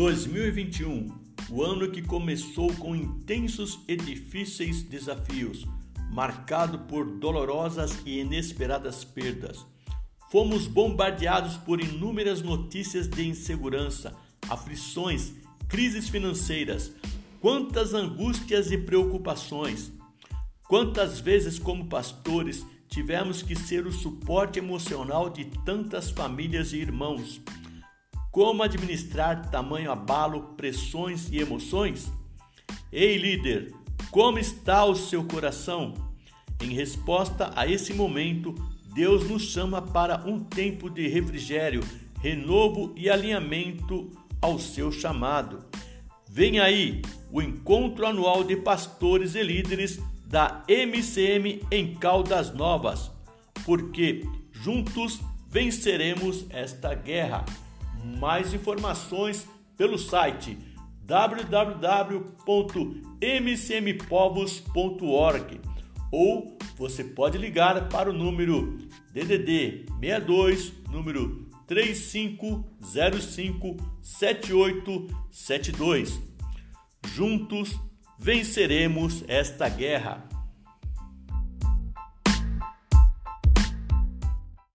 2021, o ano que começou com intensos e difíceis desafios, marcado por dolorosas e inesperadas perdas. Fomos bombardeados por inúmeras notícias de insegurança, aflições, crises financeiras, quantas angústias e preocupações. Quantas vezes, como pastores, tivemos que ser o suporte emocional de tantas famílias e irmãos. Como administrar tamanho abalo, pressões e emoções? Ei, líder, como está o seu coração? Em resposta a esse momento, Deus nos chama para um tempo de refrigério, renovo e alinhamento ao seu chamado. Vem aí o encontro anual de pastores e líderes da MCM em Caldas Novas, porque juntos venceremos esta guerra. Mais informações pelo site www.mcmpovos.org ou você pode ligar para o número DDD 62 número 3505 7872. Juntos venceremos esta guerra.